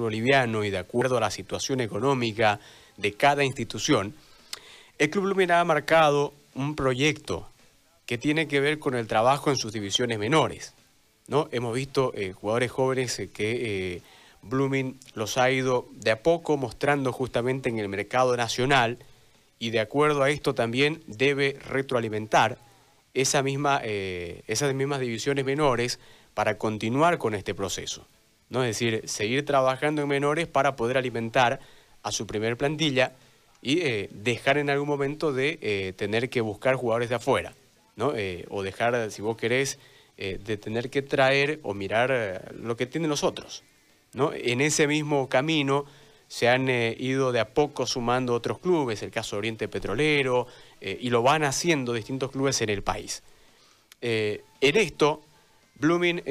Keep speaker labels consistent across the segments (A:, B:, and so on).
A: boliviano y de acuerdo a la situación económica de cada institución, el Club Blooming ha marcado un proyecto que tiene que ver con el trabajo en sus divisiones menores. ¿no? Hemos visto eh, jugadores jóvenes eh, que eh, Blooming los ha ido de a poco mostrando justamente en el mercado nacional y de acuerdo a esto también debe retroalimentar esa misma, esas mismas divisiones menores para continuar con este proceso. ¿No? Es decir, seguir trabajando en menores para poder alimentar a su primer plantilla y dejar en algún momento de tener que buscar jugadores de afuera. ¿no? o dejar, si vos querés, eh, de tener que traer o mirar eh, lo que tienen los otros. ¿no? En ese mismo camino se han eh, ido de a poco sumando otros clubes, el caso Oriente Petrolero, y lo van haciendo distintos clubes en el país. en esto, Blooming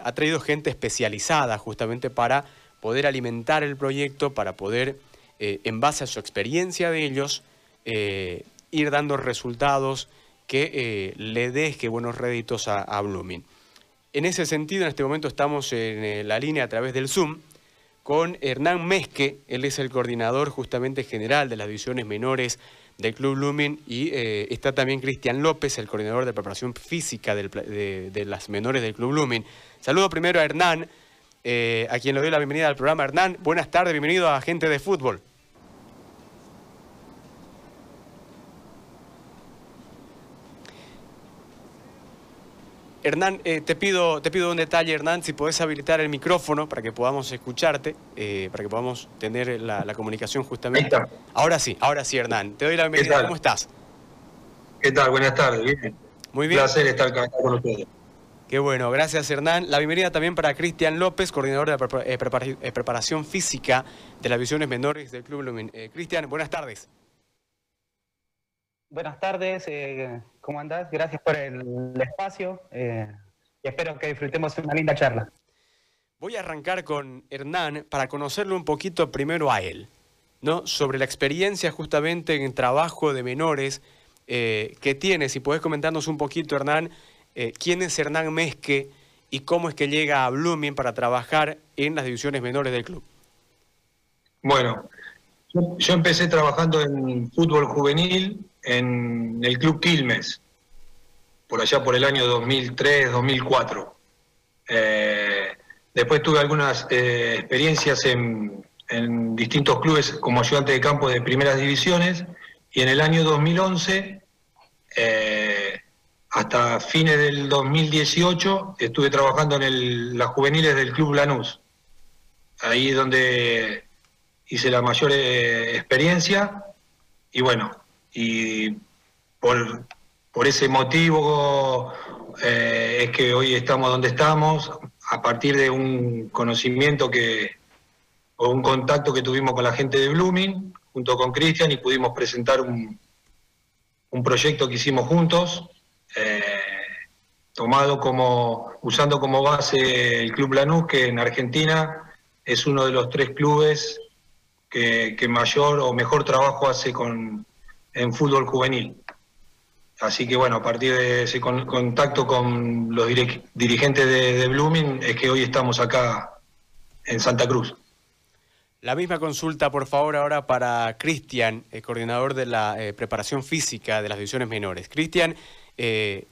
A: ha traído gente especializada justamente para poder alimentar el proyecto, para poder, en base a su experiencia de ellos, ir dando resultados que eh, le deje buenos réditos a, Blooming. En ese sentido, en este momento estamos en eh, la línea a través del Zoom con Hernán Mezque, él es el coordinador justamente general de las divisiones menores del Club Blooming y eh, está también Cristian López, el coordinador de preparación física de, las menores del Club Blooming. Saludo primero a Hernán, a quien le doy la bienvenida al programa. Hernán, buenas tardes, bienvenido a Gente de Fútbol. Hernán, eh, te, pido, te pido un detalle, Hernán, si podés habilitar el micrófono para que podamos escucharte, eh, para que podamos tener la, comunicación justamente. Ahora sí, ahora sí, Hernán. Te doy la bienvenida. ¿Cómo estás?
B: ¿Qué tal? Buenas tardes. Bien.
A: Muy bien.
B: Un placer estar acá con ustedes.
A: Qué bueno, gracias Hernán. La bienvenida también para Cristian López, coordinador de eh, preparación física de las visiones menores del Club Lumin. Cristian, buenas tardes.
C: Buenas tardes, eh, ¿cómo andás? Gracias por el espacio eh, y espero que disfrutemos una linda charla.
A: Voy a arrancar con Hernán para conocerlo un poquito primero a él, ¿no? Sobre la experiencia justamente en trabajo de menores eh, que tiene. Si puedes comentarnos un poquito, Hernán, quién es Hernán Mezque y cómo es que llega a Blooming para trabajar en las divisiones menores del club.
B: Bueno, yo empecé trabajando en fútbol juvenil en el Club Quilmes, por allá por el año 2003, 2004. Eh, después tuve algunas eh, experiencias en, distintos clubes como ayudante de campo de primeras divisiones y en el año 2011, eh, hasta fines del 2018, estuve trabajando en las juveniles del Club Lanús. Ahí es donde hice la mayor experiencia y bueno, y por, por ese motivo eh, es que hoy estamos donde estamos, a partir de un conocimiento que, o un contacto que tuvimos con la gente de Blooming, junto con Cristian, y pudimos presentar un, un proyecto que hicimos juntos, eh, tomado como, usando como base el Club Lanús, que en Argentina es uno de los tres clubes que, que mayor o mejor trabajo hace con, en fútbol juvenil. Así que bueno, a partir de ese contacto con los dirigentes de, Blooming es que hoy estamos acá en Santa Cruz.
A: La misma consulta, por favor, ahora para Cristian, el coordinador de la eh, preparación física de las divisiones menores. Cristian, eh,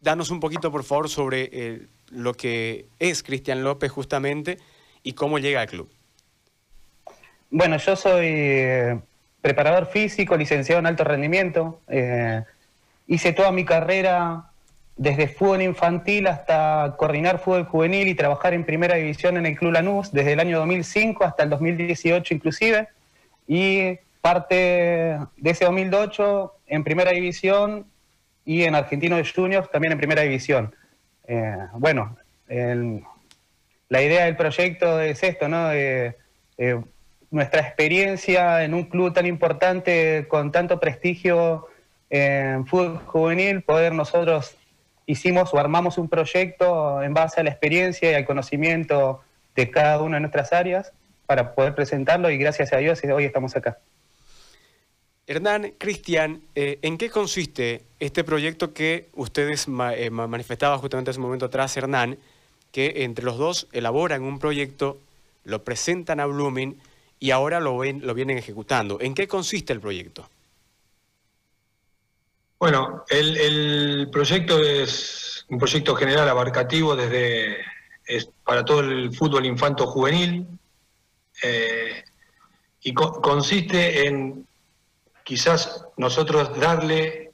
A: danos un poquito, por favor, sobre eh, lo que es Cristian López justamente y cómo llega al club.
C: Bueno, yo soy preparador físico, licenciado en alto rendimiento. Eh, hice toda mi carrera desde fútbol infantil hasta coordinar fútbol juvenil y trabajar en primera división en el Club Lanús desde el año 2005 hasta el 2018 inclusive. Y parte de ese 2008 en primera división y en Argentino de Juniors también en primera división. Eh, bueno, la idea del proyecto es esto, ¿no? Nuestra experiencia en un club tan importante, con tanto prestigio en fútbol juvenil, poder nosotros hicimos o armamos un proyecto en base a la experiencia y al conocimiento de cada una de nuestras áreas para poder presentarlo y gracias a Dios hoy estamos acá.
A: Hernán, Cristian, eh, ¿en qué consiste este proyecto que ustedes eh, manifestaban justamente hace un momento atrás, Hernán, que entre los dos elaboran un proyecto lo presentan a Blooming y ahora lo, ven, lo vienen ejecutando. ¿En qué consiste el proyecto?
B: Bueno, el, proyecto es un proyecto general abarcativo desde para todo el fútbol infanto juvenil eh, y consiste en quizás nosotros darle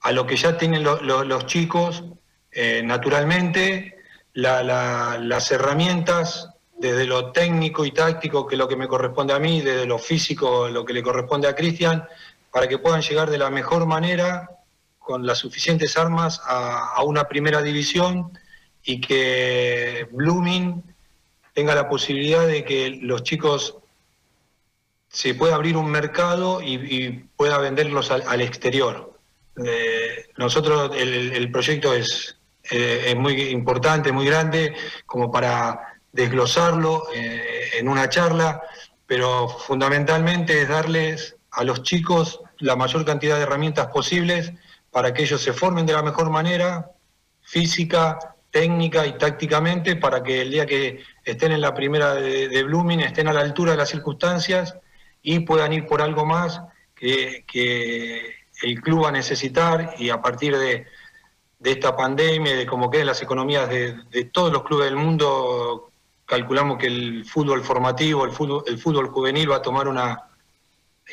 B: a lo que ya tienen los chicos eh, naturalmente las herramientas desde lo técnico y táctico, que es lo que me corresponde a mí, desde lo físico, lo que le corresponde a Cristian, para que puedan llegar de la mejor manera, con las suficientes armas, a, una primera división y que Blooming tenga la posibilidad de que los chicos se pueda abrir un mercado y, pueda venderlos al, exterior. Eh, nosotros, el, proyecto eh, es muy importante, muy grande, como para desglosarlo eh, en una charla, pero fundamentalmente es darles a los chicos la mayor cantidad de herramientas posibles para que ellos se formen de la mejor manera, física, técnica y tácticamente, para que el día que estén en la primera de, Blooming estén a la altura de las circunstancias y puedan ir por algo más que, el club va a necesitar y a partir de, esta pandemia, de cómo queden las economías de, de, todos los clubes del mundo calculamos que el fútbol formativo, el fútbol, el fútbol juvenil va a tomar una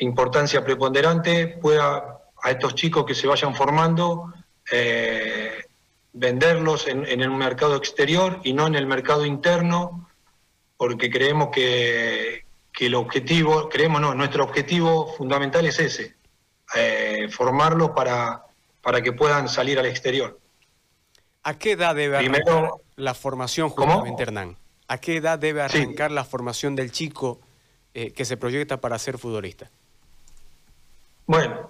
B: importancia preponderante, pueda a estos chicos que se vayan formando eh, venderlos en, en, el mercado exterior y no en el mercado interno, porque creemos que, el objetivo, creemos no, nuestro objetivo fundamental es ese, eh, formarlos para, para que puedan salir al exterior.
A: ¿A qué edad debe Primero, la formación justamente, Hernán? ¿A qué edad debe arrancar la formación del chico eh, que se proyecta para ser futbolista?
B: Bueno,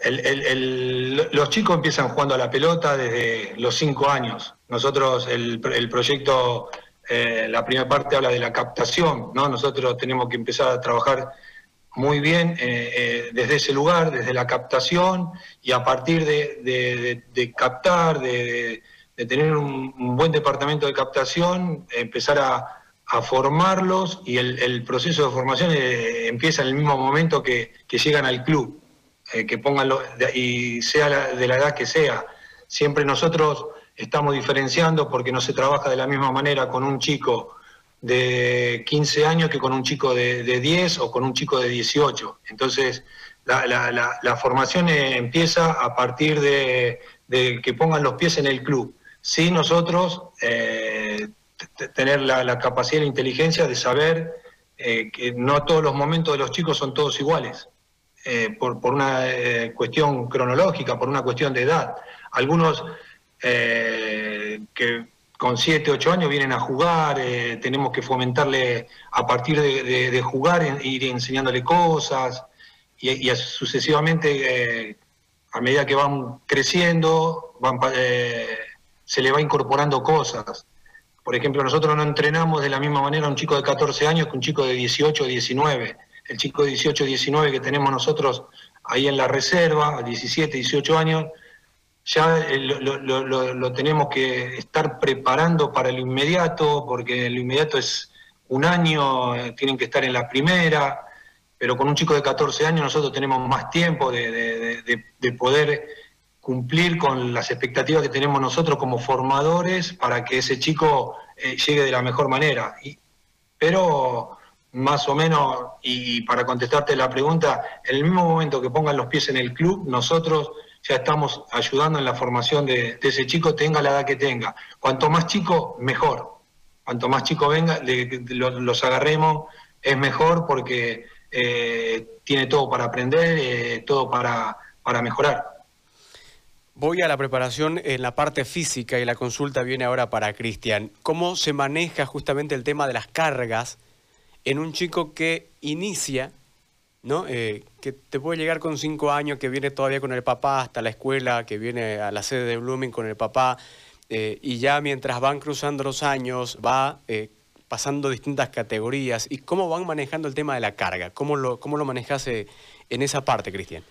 B: los chicos empiezan jugando a la pelota desde los cinco años. Nosotros, el, proyecto, eh, la primera parte habla de la captación, ¿no? Nosotros tenemos que empezar a trabajar muy bien eh, desde ese lugar, desde la captación, y a partir de, captar, de, tener un, buen departamento de captación, empezar a, a formarlos y el, proceso de formación eh, empieza en el mismo momento que, llegan al club, eh, que pongan y sea de la edad que sea. Siempre nosotros estamos diferenciando porque no se trabaja de la misma manera con un chico de 15 años que con un chico de, 10 o con un chico de 18. Entonces, la, formación eh, empieza a partir de, que pongan los pies en el club. Sí, nosotros tener la, capacidad y la inteligencia de saber eh, que no todos los momentos de los chicos son todos iguales, eh, por, una eh, cuestión cronológica, por una cuestión de edad. Algunos que con 7, 8 años vienen a jugar, tenemos que fomentarle a partir de, jugar, ir enseñándole cosas y, sucesivamente, a medida que van creciendo, van, se le va incorporando cosas. Por ejemplo, nosotros no entrenamos de la misma manera a un chico de 14 años que un chico de 18 o 19. El chico de 18 o 19 que tenemos nosotros ahí en la reserva, a 17, 18 años, ya eh, lo, tenemos que estar preparando para lo inmediato, porque lo inmediato es un año, eh, tienen que estar en la primera, pero con un chico de 14 años nosotros tenemos más tiempo de, de poder cumplir con las expectativas que tenemos nosotros como formadores para que ese chico eh, llegue de la mejor manera. pero más o menos, y para contestarte la pregunta, en el mismo momento que pongan los pies en el club, nosotros ya estamos ayudando en la formación de, ese chico, tenga la edad que tenga. Cuanto más chico, mejor. Cuanto más chico venga, los agarremos, es mejor porque eh, tiene todo para aprender, eh, todo para, para mejorar.
A: Voy a la preparación en la parte física y la consulta viene ahora para Cristian. ¿Cómo se maneja justamente el tema de las cargas en un chico que inicia, ¿no? Eh, que te puede llegar con cinco años, que viene todavía con el papá hasta la escuela, que viene a la sede de Blooming con el papá, eh, y ya mientras van cruzando los años va eh, pasando distintas categorías. ¿Y cómo van manejando el tema de la carga? ¿Cómo lo, cómo lo manejas en esa parte, Cristian?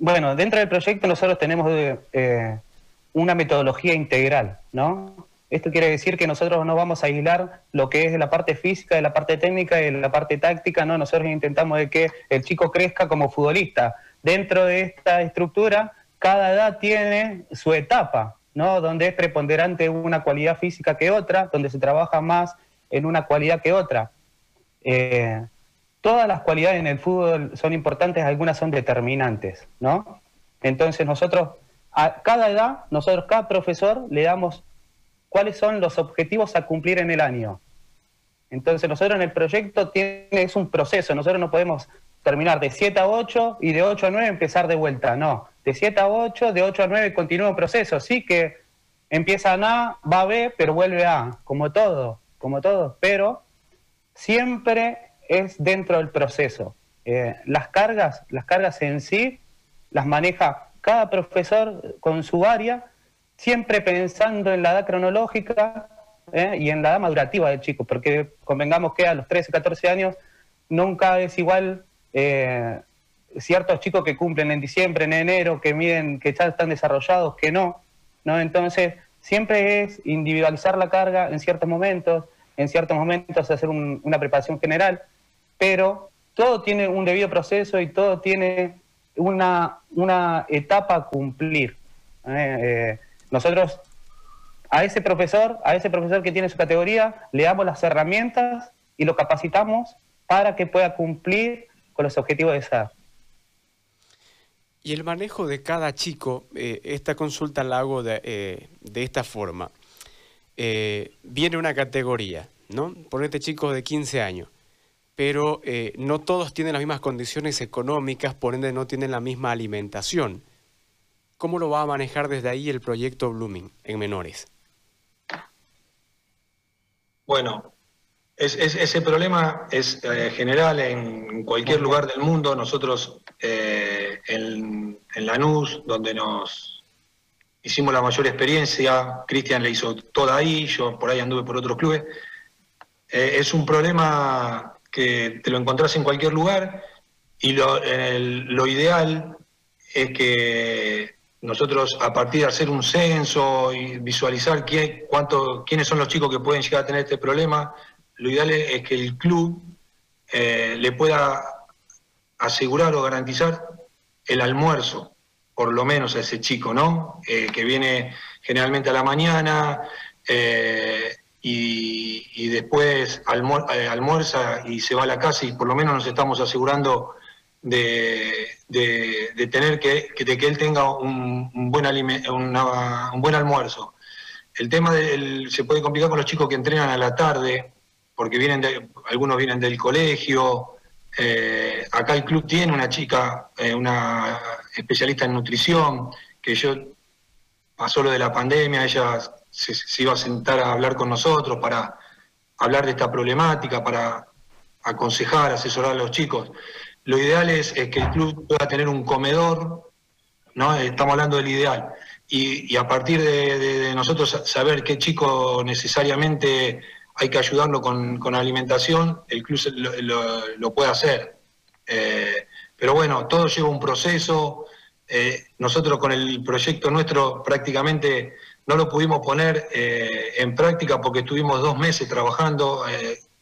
C: Bueno, dentro del proyecto nosotros tenemos eh, una metodología integral, ¿no? Esto quiere decir que nosotros no vamos a aislar lo que es la parte física, de la parte técnica, de la parte táctica, no, nosotros intentamos de que el chico crezca como futbolista. Dentro de esta estructura, cada edad tiene su etapa, ¿no? Donde es preponderante una cualidad física que otra, donde se trabaja más en una cualidad que otra. Eh, todas las cualidades en el fútbol son importantes, algunas son determinantes, ¿no? Entonces nosotros, a cada edad, nosotros, cada profesor, le damos cuáles son los objetivos a cumplir en el año. Entonces nosotros en el proyecto tiene, es un proceso, nosotros no podemos terminar de 7 a 8 y de 8 a 9 empezar de vuelta, no, de 7 a 8, de 8 a 9 continúa el proceso, sí que empieza en A, va a B, pero vuelve a A, como todo, como todo, pero siempre es dentro del proceso. Eh, las cargas, las cargas en sí, las maneja cada profesor con su área siempre pensando en la edad cronológica ¿eh? y en la edad madurativa del chico, porque convengamos que a los 13, 14 años nunca es igual eh, ciertos chicos que cumplen en diciembre, en enero, que miden, que ya están desarrollados, que no, ¿no? Entonces, siempre es individualizar la carga en ciertos momentos, en ciertos momentos hacer una preparación general, pero todo tiene un debido proceso y todo tiene una, una etapa a cumplir. ¿eh? Nosotros a ese profesor, a ese profesor que tiene su categoría, le damos las herramientas y lo capacitamos para que pueda cumplir con los objetivos de esa.
A: Y el manejo de cada chico, eh, esta consulta la hago de, eh, esta forma. Eh, viene una categoría, ¿no? Ponete chicos de 15 años, pero no todos tienen las mismas condiciones económicas, por ende no tienen la misma alimentación. ¿Cómo lo va a manejar desde ahí el proyecto Blooming en menores?
B: Bueno, ese problema es eh, general en cualquier lugar del mundo. Nosotros eh, en, Lanús, donde nos hicimos la mayor experiencia, Cristian le hizo toda ahí, yo por ahí anduve por otros clubes. Eh, es un problema que te lo encontrás en cualquier lugar y lo ideal es que nosotros, a partir de hacer un censo y visualizar quién, quiénes son los chicos que pueden llegar a tener este problema, lo ideal es que el club eh, le pueda asegurar o garantizar el almuerzo, por lo menos a ese chico, ¿no? Eh, que viene generalmente a la mañana eh, y, después almuerza y se va a la casa y por lo menos nos estamos asegurando de, tener que, de que él tenga un, buen un buen almuerzo. El tema se puede complicar con los chicos que entrenan a la tarde, porque vienen de, algunos vienen del colegio. Eh, acá el club tiene una chica, eh, una especialista en nutrición, que yo pasó lo de la pandemia, ella se, iba a sentar a hablar con nosotros para hablar de esta problemática, para aconsejar, asesorar a los chicos. Lo ideal es, que el club pueda tener un comedor, ¿no? Estamos hablando del ideal. Y, a partir de, nosotros saber qué chico necesariamente hay que ayudarlo con, alimentación, el club lo, puede hacer. Eh, pero bueno, todo lleva un proceso. Eh, nosotros con el proyecto nuestro prácticamente no lo pudimos poner eh, en práctica porque estuvimos dos meses trabajando.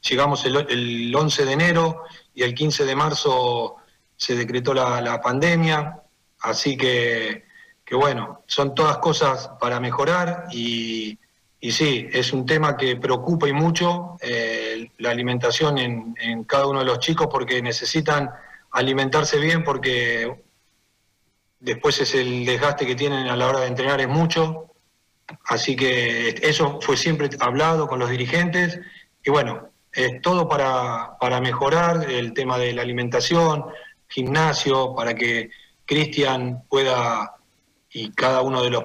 B: llegamos el, el 11 de enero y el 15 de marzo se decretó la, pandemia, así que, bueno, son todas cosas para mejorar y, sí, es un tema que preocupa y mucho eh, la alimentación en, cada uno de los chicos porque necesitan alimentarse bien porque después es el desgaste que tienen a la hora de entrenar es mucho, así que eso fue siempre hablado con los dirigentes y bueno, es todo para, para mejorar el tema de la alimentación, gimnasio, para que Cristian pueda y cada uno de los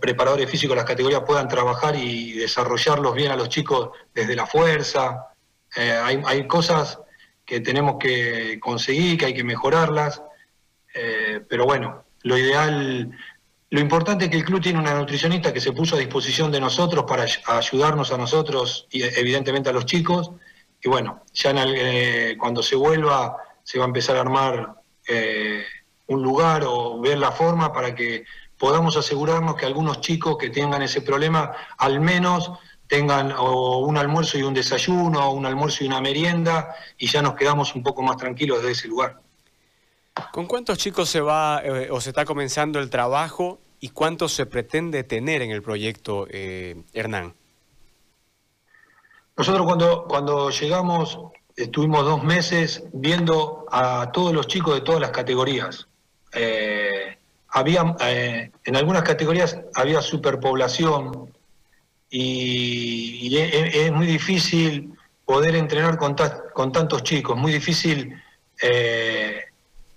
B: preparadores físicos de las categorías puedan trabajar y desarrollarlos bien a los chicos desde la fuerza. Eh, hay, hay, cosas que tenemos que conseguir, que hay que mejorarlas, eh, pero bueno, lo ideal lo importante es que el club tiene una nutricionista que se puso a disposición de nosotros para ayudarnos a nosotros y evidentemente a los chicos. Y bueno, ya eh, cuando se vuelva se va a empezar a armar eh, un lugar o ver la forma para que podamos asegurarnos que algunos chicos que tengan ese problema al menos tengan un almuerzo y un desayuno, o un almuerzo y una merienda, y ya nos quedamos un poco más tranquilos de ese lugar.
A: ¿Con cuántos chicos se va eh, o se está comenzando el trabajo y cuántos se pretende tener en el proyecto, eh, Hernán?
B: Nosotros cuando, cuando llegamos estuvimos dos meses viendo a todos los chicos de todas las categorías. Eh, había, en algunas categorías había superpoblación y, es, muy difícil poder entrenar con, con tantos chicos, muy difícil. Eh,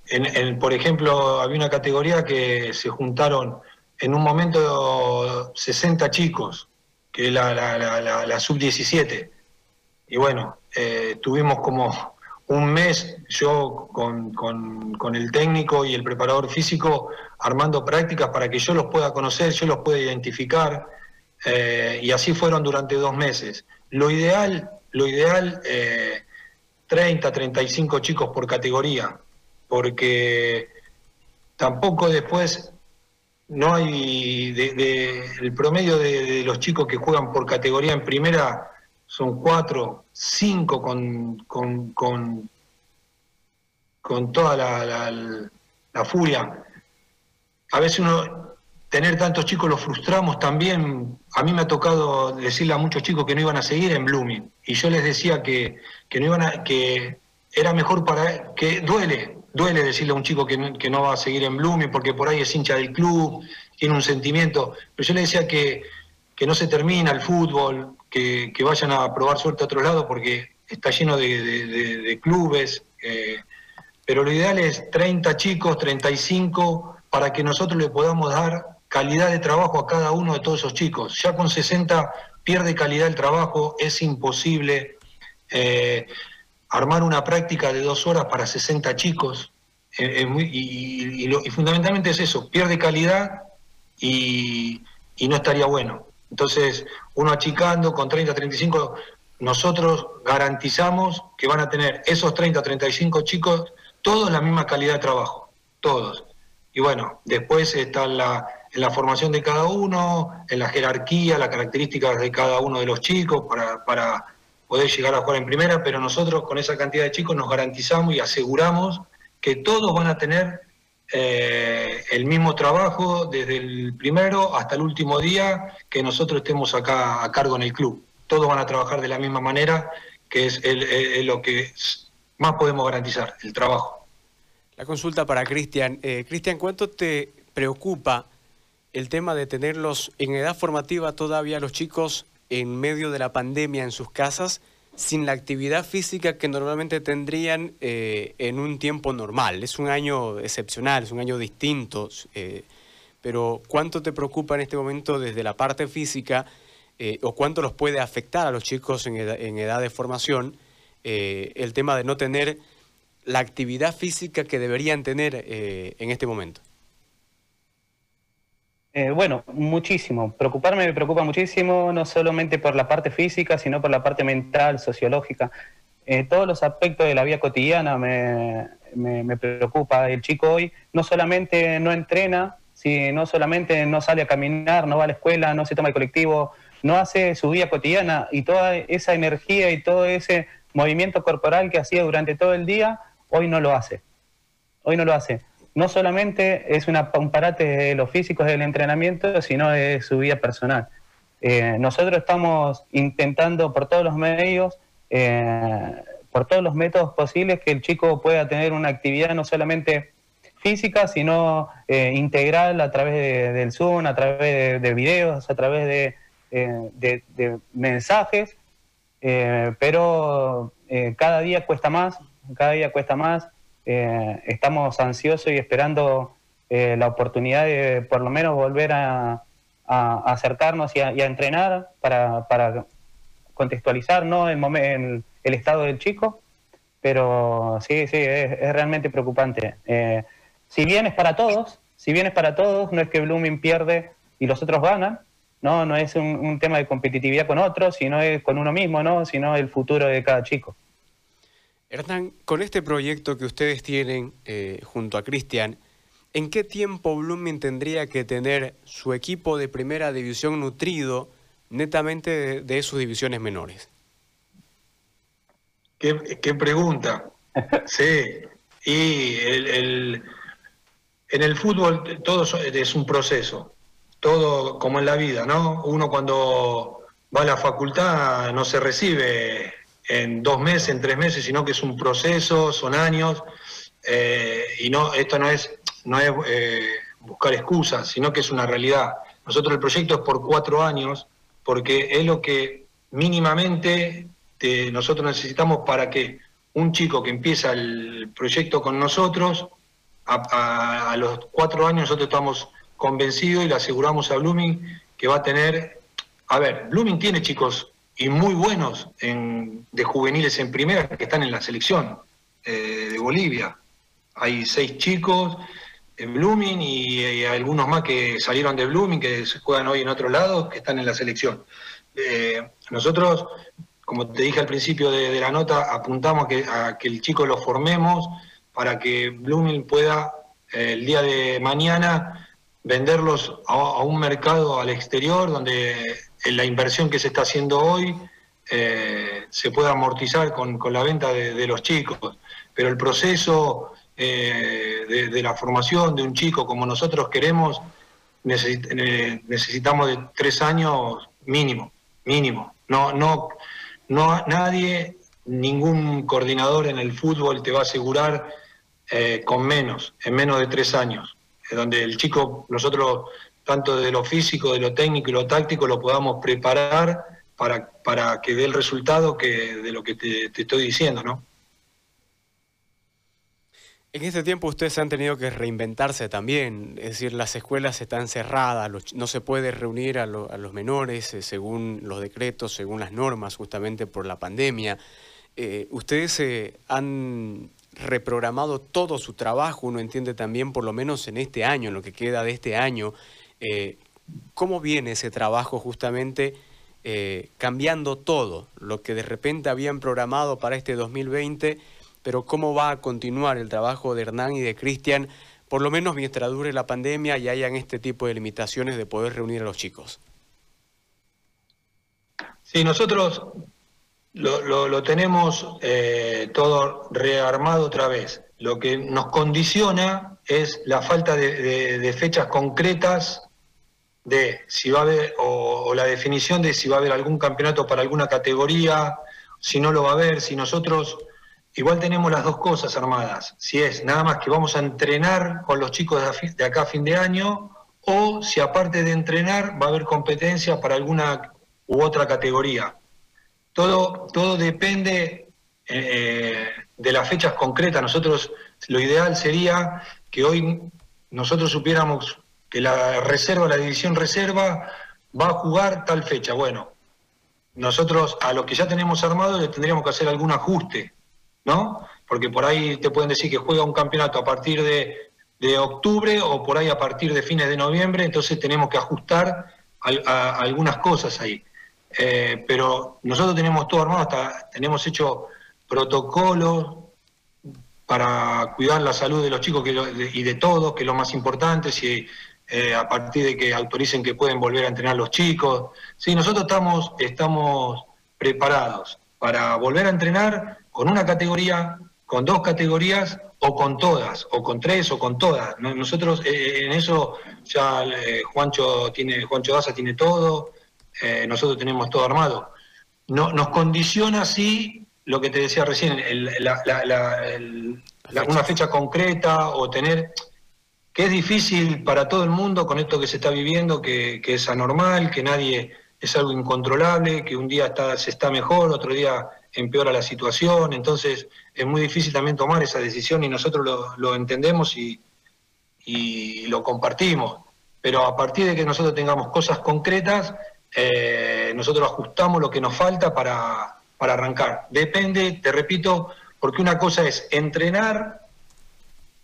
B: en, por ejemplo, había una categoría que se juntaron en un momento 60 chicos, que es la, la, la sub-17. Y bueno, eh, tuvimos como un mes yo con, el técnico y el preparador físico armando prácticas para que yo los pueda conocer, yo los pueda identificar, eh, y así fueron durante dos meses. Lo ideal, lo ideal, 30, eh, 35 chicos por categoría, porque tampoco después no hay el promedio de los chicos que juegan por categoría en primera son cuatro, cinco con, con, con, toda la, furia. A veces uno, tener tantos chicos los frustramos también. A mí me ha tocado decirle a muchos chicos que no iban a seguir en Blooming. Y yo les decía que, no iban a, que era mejor para, que duele, duele decirle a un chico que no, que va a seguir en Blooming porque por ahí es hincha del club, tiene un sentimiento. Pero yo le decía que, que no se termina el fútbol, que, vayan a probar suerte a otro lado porque está lleno de, clubes. Eh, pero lo ideal es 30 chicos, 35, para que nosotros le podamos dar calidad de trabajo a cada uno de todos esos chicos. Ya con 60 pierde calidad el trabajo, es imposible eh, armar una práctica de dos horas para 60 chicos. Eh, y, fundamentalmente es eso, pierde calidad y no estaría bueno. Entonces, uno achicando con 30, 35, nosotros garantizamos que van a tener esos 30, 35 chicos todos la misma calidad de trabajo, todos. Y bueno, después está la, en la formación de cada uno, en la jerarquía, las características de cada uno de los chicos para, para poder llegar a jugar en primera, pero nosotros con esa cantidad de chicos nos garantizamos y aseguramos que todos van a tener eh, el mismo trabajo desde el primero hasta el último día que nosotros estemos acá a cargo en el club. Todos van a trabajar de la misma manera, que es, lo que más podemos garantizar, el trabajo.
A: La consulta para Cristian. Eh, Cristian, ¿cuánto te preocupa el tema de tenerlos en edad formativa todavía los chicos en medio de la pandemia en sus casas? sin la actividad física que normalmente tendrían eh, en un tiempo normal. Es un año excepcional, es un año distinto, eh, pero ¿cuánto te preocupa en este momento desde la parte física eh, o cuánto los puede afectar a los chicos en edad, de formación el tema de no tener la actividad física que deberían tener en este momento?
C: Eh, bueno, muchísimo. Preocuparme me preocupa muchísimo, no solamente por la parte física, sino por la parte mental, sociológica. Eh, todos los aspectos de la vida cotidiana me, me, preocupa. El chico hoy no solamente no entrena, no solamente no sale a caminar, no va a la escuela, no se toma el colectivo, no hace su vida cotidiana y toda esa energía y todo ese movimiento corporal que hacía durante todo el día, hoy no lo hace. Hoy no lo hace no solamente es una, un parate de los físicos del entrenamiento, sino de su vida personal. Eh, nosotros estamos intentando por todos los medios, eh, por todos los métodos posibles, que el chico pueda tener una actividad no solamente física, sino eh, integral a través del Zoom, a través de, videos, a través de, de mensajes, pero cada día cuesta más, cada día cuesta más. Eh, estamos ansiosos y esperando eh, la oportunidad de por lo menos volver a, acercarnos y a, entrenar para, contextualizar ¿no? el, el, el, estado del chico, pero sí, sí, es, realmente preocupante. Eh, si bien es para todos, si bien es para todos, no es que Blooming pierde y los otros ganan, no, no es un, un tema de competitividad con otros, sino es con uno mismo, ¿no? sino el futuro de cada chico.
A: Hernán, con este proyecto que ustedes tienen eh, junto a Cristian, ¿En qué tiempo Blooming tendría que tener su equipo de primera división nutrido netamente de, sus divisiones menores?
B: ¿Qué, pregunta? sí, y el, en el fútbol todo es un proceso, todo como en la vida, ¿no? Uno cuando va a la facultad no se recibe en dos meses, en tres meses, sino que es un proceso, son años, eh, y no, esto no es no es eh, buscar excusas, sino que es una realidad. Nosotros el proyecto es por cuatro años, porque es lo que mínimamente nosotros necesitamos para que un chico que empieza el proyecto con nosotros, a, los cuatro años nosotros estamos convencidos y le aseguramos a Blooming que va a tener, a ver, Blooming tiene chicos y muy buenos en, de juveniles en primera que están en la selección eh, de Bolivia. Hay seis chicos en Blooming y, algunos más que salieron de Blooming, que se juegan hoy en otro lado, que están en la selección. Eh, nosotros, como te dije al principio de, la nota, apuntamos a que, el chico lo formemos para que Blooming pueda eh, el día de mañana venderlos a, un mercado al exterior donde la inversión que se está haciendo hoy eh, se pueda amortizar con, la venta de los chicos. Pero el proceso eh, de, la formación de un chico como nosotros queremos, eh, necesitamos de tres años mínimo, mínimo. No, no, no nadie, ningún coordinador en el fútbol te va a asegurar eh, con menos, en menos de tres años, donde el chico, nosotros, tanto de lo físico, de lo técnico y lo táctico, lo podamos preparar para, para que dé el resultado que, de lo que te, estoy diciendo, ¿no?
A: En este tiempo ustedes han tenido que reinventarse también, es decir, las escuelas están cerradas, no se puede reunir a, los menores eh, según los decretos, según las normas, justamente por la pandemia. Eh, ustedes eh, han reprogramado todo su trabajo, uno entiende también, por lo menos en este año, en lo que queda de este año, cómo viene ese trabajo justamente cambiando todo, lo que de repente habían programado para este 2020 pero cómo va a continuar el trabajo de Hernán y de Cristian, por lo menos mientras dure la pandemia y hayan este tipo de limitaciones de poder reunir a los chicos.
B: Sí, nosotros lo, tenemos eh, todo rearmado otra vez. Lo que nos condiciona es la falta de, fechas concretas de si va a haber, o, la definición de si va a haber algún campeonato para alguna categoría, si no lo va a haber, si nosotros igual tenemos las dos cosas armadas. Si es nada más que vamos a entrenar con los chicos de acá a fin de año, o si aparte de entrenar va a haber competencia para alguna u otra categoría. Todo, todo depende eh, de las fechas concretas. Nosotros, lo ideal sería que hoy nosotros supiéramos que la reserva, la división reserva, va a jugar tal fecha. Bueno, nosotros a lo que ya tenemos armado le tendríamos que hacer algún ajuste ¿no? Porque por ahí te pueden decir que juega un campeonato a partir de, octubre o por ahí a partir de fines de noviembre, entonces tenemos que ajustar algunas cosas ahí. Eh, pero nosotros tenemos todo armado, hasta tenemos hecho protocolos para cuidar la salud de los chicos y de todos, que es lo más importante, si eh, a partir de que autoricen que pueden volver a entrenar los chicos. Sí, nosotros estamos, estamos preparados para volver a entrenar con una categoría, con dos categorías o con todas, o con tres o con todas. Nosotros eh, en eso ya eh, Juancho tiene, Juancho Daza tiene todo, nosotros tenemos todo armado. No, nos condiciona así lo que te decía recién, una fecha concreta o tener que es difícil para todo el mundo con esto que se está viviendo, que, que es anormal, que nadie es algo incontrolable, que un día está, se está mejor, otro día empeora la situación, entonces es muy difícil también tomar esa decisión y nosotros lo, entendemos y, lo compartimos. Pero a partir de que nosotros tengamos cosas concretas, eh, nosotros ajustamos lo que nos falta para, para arrancar. Depende, te repito, porque una cosa es entrenar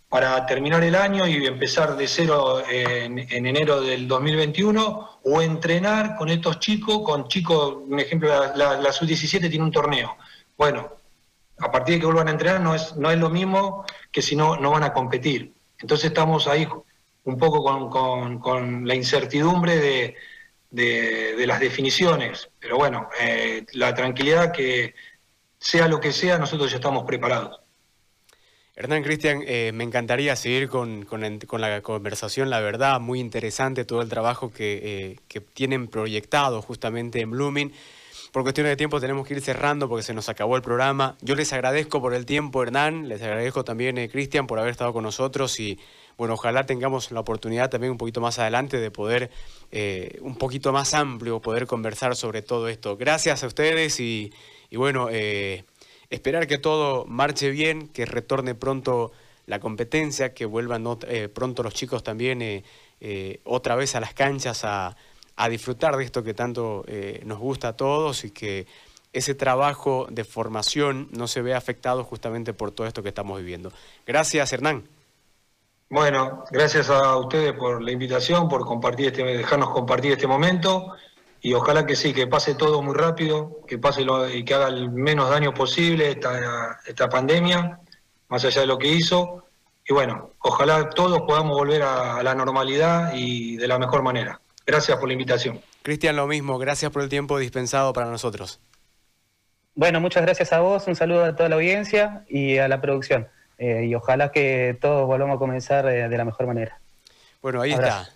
B: para terminar el año y empezar de cero en, enero del 2021 o entrenar con estos chicos, con chicos, un ejemplo, la, sub-17 tiene un torneo. Bueno, a partir de que vuelvan a entrenar no es, no es lo mismo que si no, no van a competir. Entonces estamos ahí un poco con, la incertidumbre de, las definiciones, pero bueno, eh, la tranquilidad que sea lo que sea, nosotros ya estamos preparados.
A: Hernán Cristian, eh, me encantaría seguir con, la conversación, la verdad, muy interesante todo el trabajo que, que tienen proyectado justamente en Blooming. Por cuestiones de tiempo tenemos que ir cerrando porque se nos acabó el programa. Yo les agradezco por el tiempo, Hernán, les agradezco también, eh, Cristian, por haber estado con nosotros y bueno, ojalá tengamos la oportunidad también un poquito más adelante de poder, eh, un poquito más amplio, poder conversar sobre todo esto. Gracias a ustedes y, bueno, eh, esperar que todo marche bien, que retorne pronto la competencia, que vuelvan pronto los chicos también otra vez a las canchas a a disfrutar de esto que tanto eh, nos gusta a todos y que ese trabajo de formación no se vea afectado justamente por todo esto que estamos viviendo. Gracias, Hernán.
B: Bueno, gracias a ustedes por la invitación, por compartir este, dejarnos compartir este momento y ojalá que sí, que pase todo muy rápido, que pase y que haga el menos daño posible esta, esta pandemia, más allá de lo que hizo. Y bueno, ojalá todos podamos volver a la normalidad y de la mejor manera. Gracias por la invitación.
A: Cristian, lo mismo, gracias por el tiempo dispensado para nosotros.
C: Bueno, muchas gracias a vos, un saludo a toda la audiencia y a la producción. Eh, y ojalá que todos volvamos a comenzar eh, de la mejor manera.
A: Bueno, ahí está.